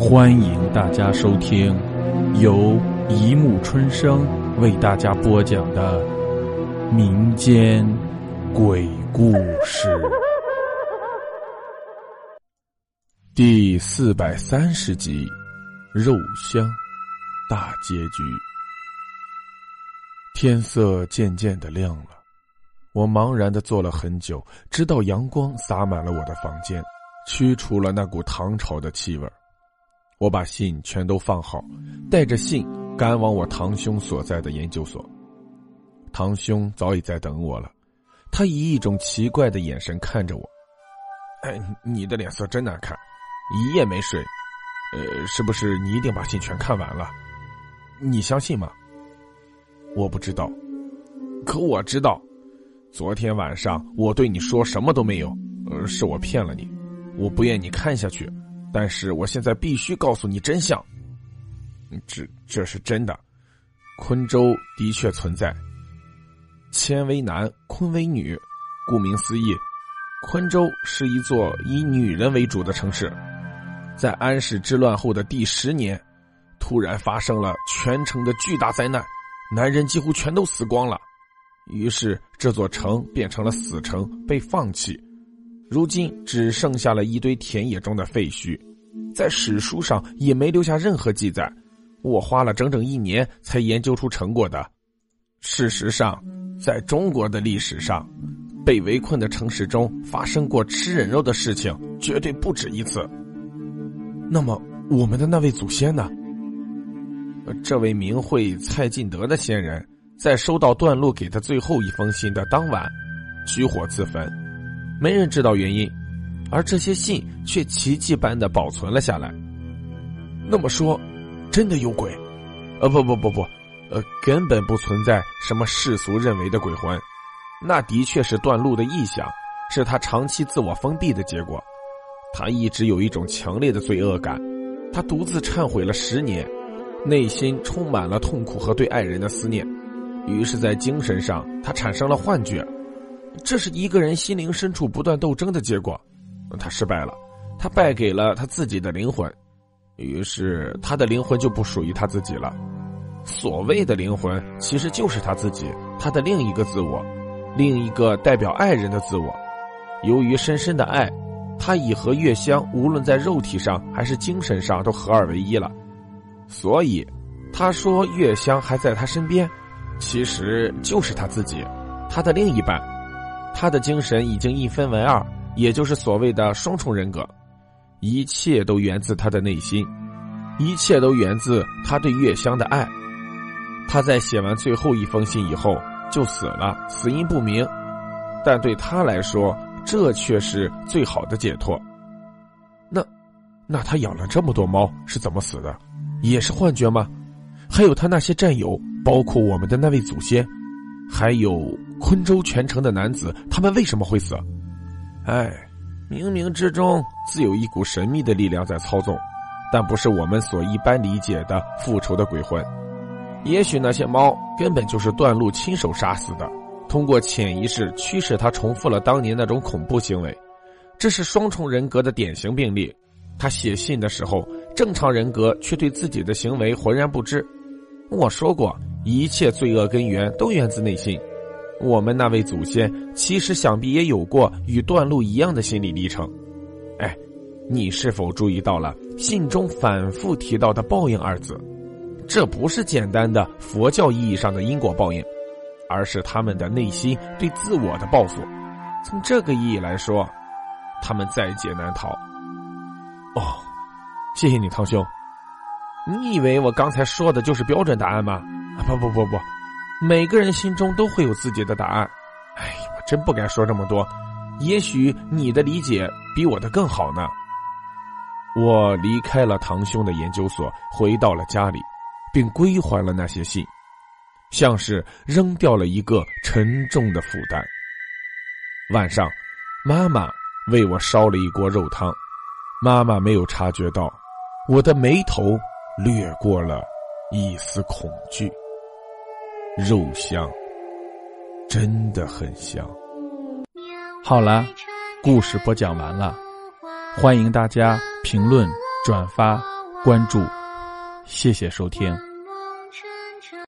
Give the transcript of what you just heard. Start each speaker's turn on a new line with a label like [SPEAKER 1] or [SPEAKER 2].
[SPEAKER 1] 欢迎大家收听由一木春生为大家播讲的民间鬼故事第四百三十集《肉香》大结局。天色渐渐的亮了，我茫然的坐了很久，直到阳光洒满了我的房间，驱除了那股唐朝的气味我把信全都放好，带着信赶往我堂兄所在的研究所。堂兄早已在等我了，他以一种奇怪的眼神看着我。哎，你的脸色真难看，一夜没睡。呃，是不是你一定把信全看完了？你相信吗？我不知道，可我知道，昨天晚上我对你说什么都没有。呃，是我骗了你，我不愿你看下去。但是我现在必须告诉你真相，这这是真的，昆州的确存在。乾为男，坤为女，顾名思义，昆州是一座以女人为主的城市。在安史之乱后的第十年，突然发生了全城的巨大灾难，男人几乎全都死光了，于是这座城变成了死城，被放弃。如今只剩下了一堆田野中的废墟，在史书上也没留下任何记载。我花了整整一年才研究出成果的。事实上，在中国的历史上，被围困的城市中发生过吃人肉的事情绝对不止一次。那么，我们的那位祖先呢？这位名讳蔡进德的先人，在收到段路给他最后一封信的当晚，举火自焚。没人知道原因，而这些信却奇迹般的保存了下来。那么说，真的有鬼？呃，不不不不，呃，根本不存在什么世俗认为的鬼魂。那的确是段路的臆想，是他长期自我封闭的结果。他一直有一种强烈的罪恶感，他独自忏悔了十年，内心充满了痛苦和对爱人的思念。于是，在精神上，他产生了幻觉。这是一个人心灵深处不断斗争的结果，他失败了，他败给了他自己的灵魂，于是他的灵魂就不属于他自己了。所谓的灵魂，其实就是他自己，他的另一个自我，另一个代表爱人的自我。由于深深的爱，他已和月香无论在肉体上还是精神上都合二为一了，所以他说月香还在他身边，其实就是他自己，他的另一半。他的精神已经一分为二，也就是所谓的双重人格，一切都源自他的内心，一切都源自他对月香的爱。他在写完最后一封信以后就死了，死因不明，但对他来说，这却是最好的解脱。那，那他养了这么多猫是怎么死的？也是幻觉吗？还有他那些战友，包括我们的那位祖先，还有。昆州全城的男子，他们为什么会死？哎，冥冥之中自有一股神秘的力量在操纵，但不是我们所一般理解的复仇的鬼魂。也许那些猫根本就是段路亲手杀死的，通过潜意识驱使他重复了当年那种恐怖行为。这是双重人格的典型病例。他写信的时候，正常人格却对自己的行为浑然不知。我说过，一切罪恶根源都源自内心。我们那位祖先其实想必也有过与段路一样的心理历程，哎，你是否注意到了信中反复提到的“报应”二字？这不是简单的佛教意义上的因果报应，而是他们的内心对自我的报复。从这个意义来说，他们在劫难逃。哦，谢谢你，堂兄。你以为我刚才说的就是标准答案吗？啊，不不不不。每个人心中都会有自己的答案，哎，我真不该说这么多。也许你的理解比我的更好呢。我离开了堂兄的研究所，回到了家里，并归还了那些信，像是扔掉了一个沉重的负担。晚上，妈妈为我烧了一锅肉汤，妈妈没有察觉到，我的眉头掠过了一丝恐惧。肉香，真的很香。好了，故事播讲完了，欢迎大家评论、转发、
[SPEAKER 2] 关注。谢谢收听。